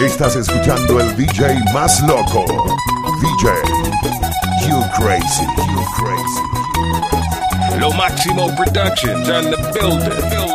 Estás escuchando el DJ más loco. DJ, you crazy, you crazy. Lo Máximo Productions and the building.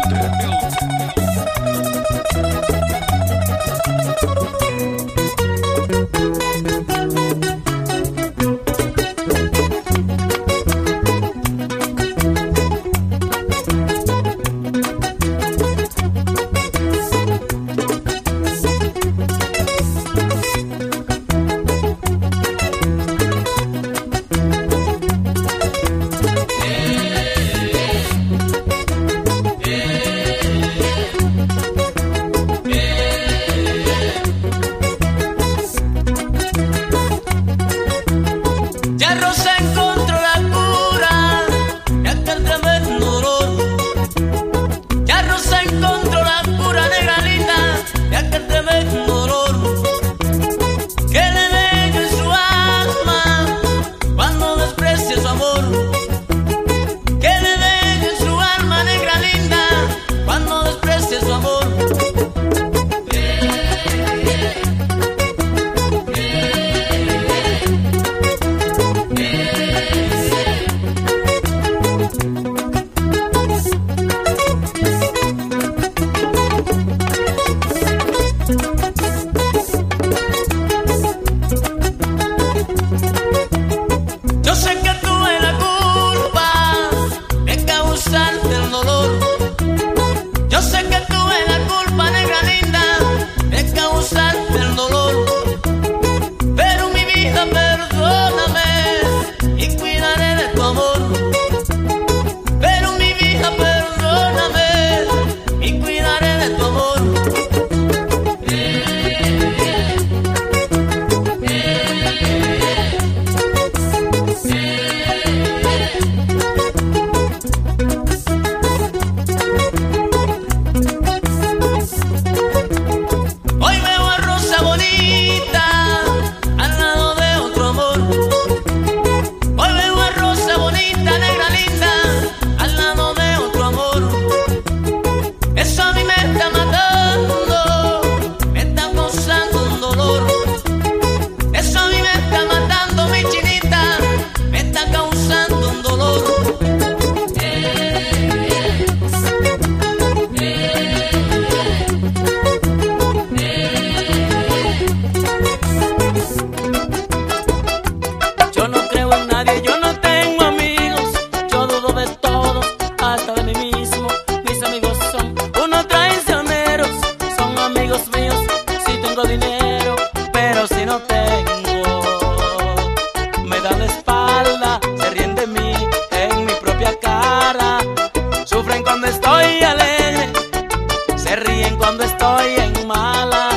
se ríen cuando estoy en mala.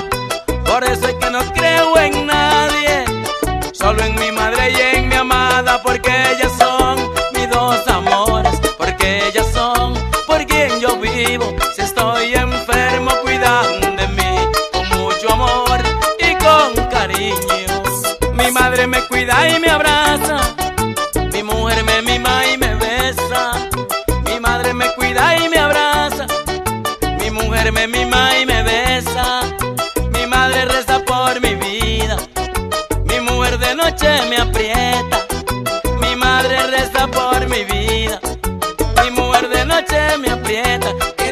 Por eso es que no creo en nadie, solo en mi madre y en mi amada, porque ella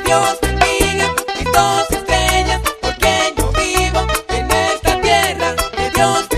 Dios bendiga mis dos estrellas, porque yo vivo en esta tierra que Dios bendiga.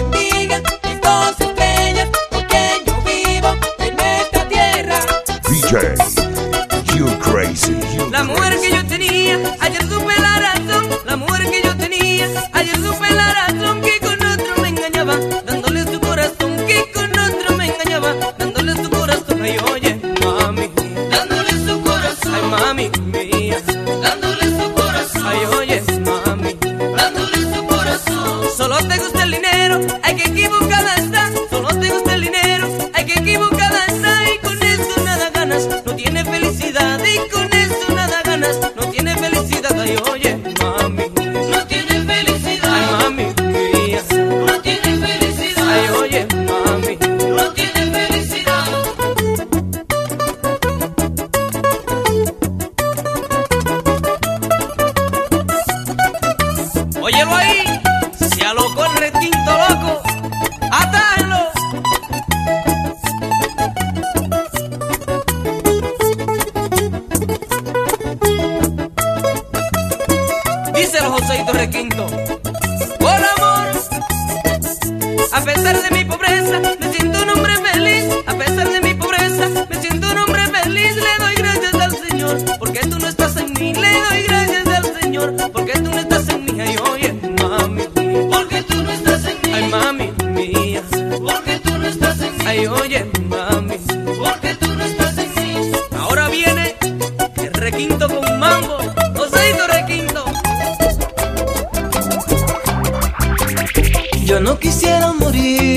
A pesar de mi pobreza, me siento un hombre feliz. A pesar de mi pobreza, me siento un hombre feliz. Le doy gracias al Señor, porque tú no estás en mí. Le doy gracias al Señor, porque tú no estás en mí. Ay, oye, mami, porque tú no estás en mí. Ay, mami mía, porque tú no estás en mí. Ay, oye, mami, porque tú no estás en mí. Ahora viene el requinto con mambo.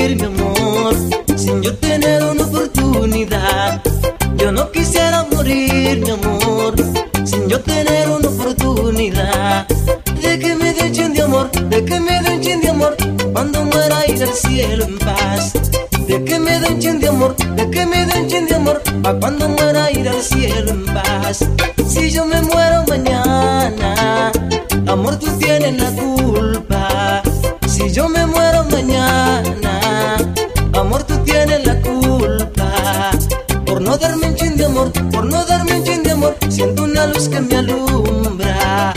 Morir, mi amor, sin yo tener una oportunidad. Yo no quisiera morir, mi amor, sin yo tener una oportunidad. De que me den chin de amor, de que me den chin de amor, cuando muera ir al cielo en paz. De que me den chin de amor, de que me den chin de amor, pa' cuando muera ir al cielo en paz. Si yo me muero mañana, amor, tú tienes la culpa. Si yo me que me alumbra.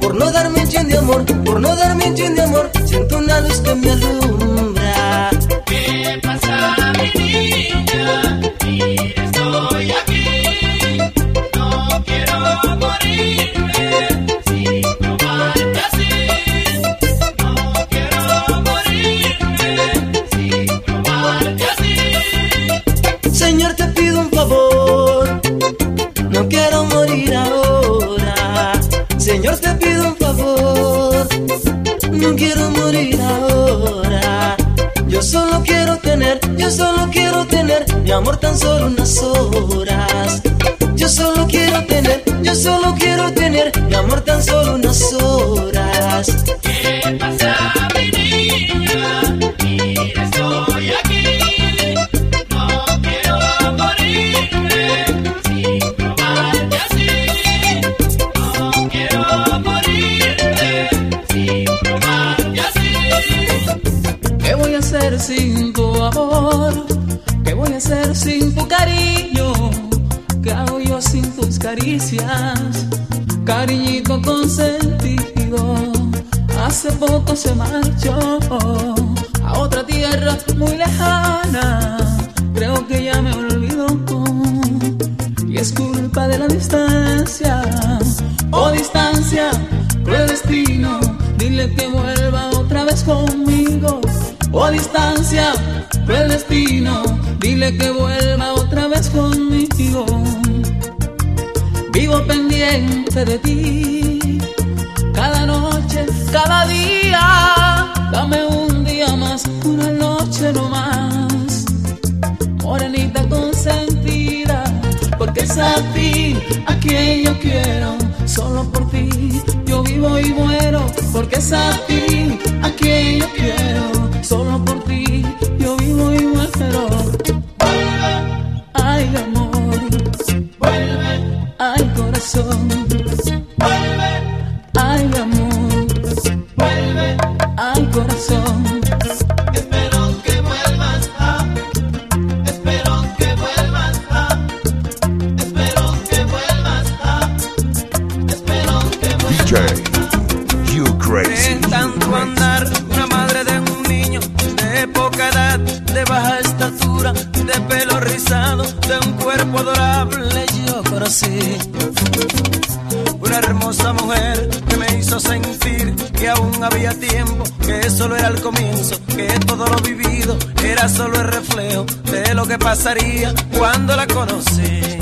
Por no darme un chin de amor, por no darme un chin de amor, siento una luz que me alumbra. Mi amor tan solo unas horas. Yo solo quiero tener, yo solo quiero tener mi amor tan solo unas horas. Cariñito consentido, hace poco se marchó a otra tierra muy lejana. Creo que ya me olvidó y es culpa de la distancia. Oh distancia, cruel destino, dile que vuelva otra vez conmigo. Oh distancia, cruel destino, dile que vuelva otra vez conmigo. Pendiente de ti, cada noche, cada día. Dame un día más, una noche no más. Morenita consentida, porque es a ti a quien yo quiero, solo por ti yo vivo y muero, porque es a ti a quien yo quiero, solo por ti DJ, you crazy. De tanto andar, una madre de un niño de poca edad, de baja estatura, de pelo rizado, de un cuerpo adorable, yo conocí. Una hermosa mujer que me hizo sentir que aún había tiempo, que solo era el comienzo, que todo lo vivido era solo el reflejo de lo que pasaría cuando la conocí.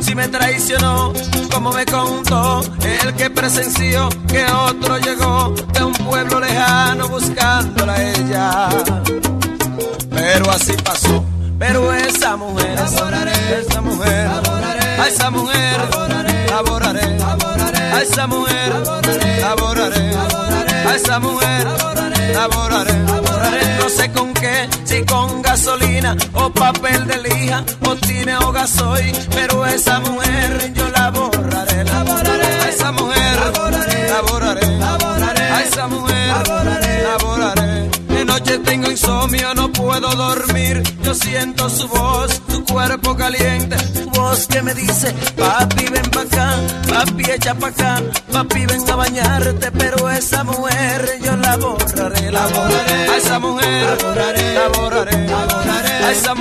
Si me traicionó. Como me contó el que presenció que otro llegó de un pueblo lejano buscándola a ella pero así pasó. Pero esa mujer, esa mujer, a esa mujer, laboraré, a esa mujer, laboraré, a esa mujer, laboraré, no sé con qué, si con gas gasolina o papel de lija o tine o gasoil, pero esa mujer yo la borraré, la borraré, a esa mujer la borraré, la borraré, a esa mujer la borraré, la borraré. De noche tengo insomnio, no puedo dormir, yo siento su voz, su cuerpo caliente, su voz que me dice, papi ven pa' acá, papi echa pa' acá, papi ven a bañarte, pero esa mujer yo la borraré, la borraré, a esa mujer la borraré, la borraré, esa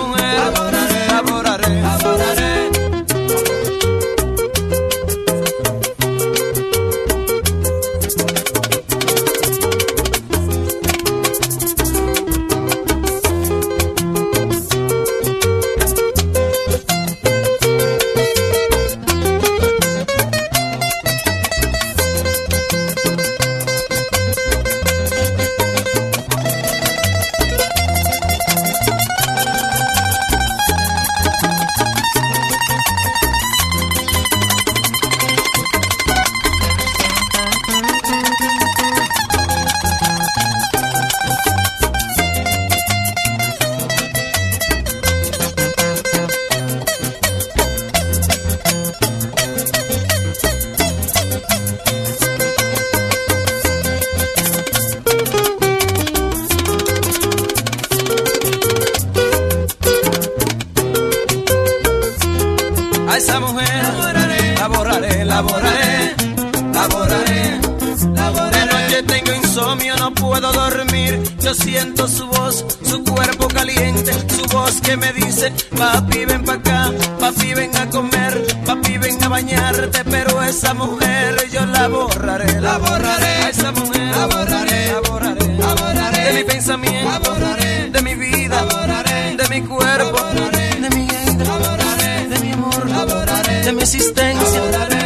Yo siento su voz, su cuerpo caliente, su voz que me dice, papi ven pa' acá, papi ven a comer, papi ven a bañarte, pero esa mujer yo la borraré, la borraré, a esa mujer la borraré, la borraré, la borraré, de mi pensamiento, la borraré, de mi vida, la borraré, de mi cuerpo, la borraré, de mi gente, la borraré, de mi amor, la borraré, de mi existencia,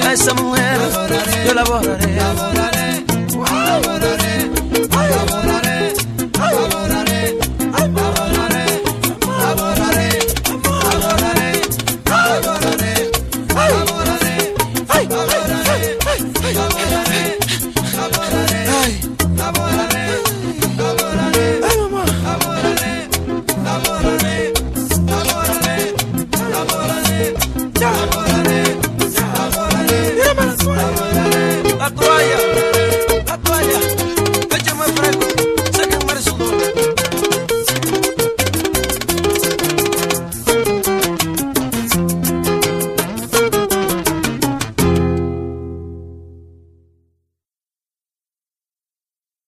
a esa mujer la borraré.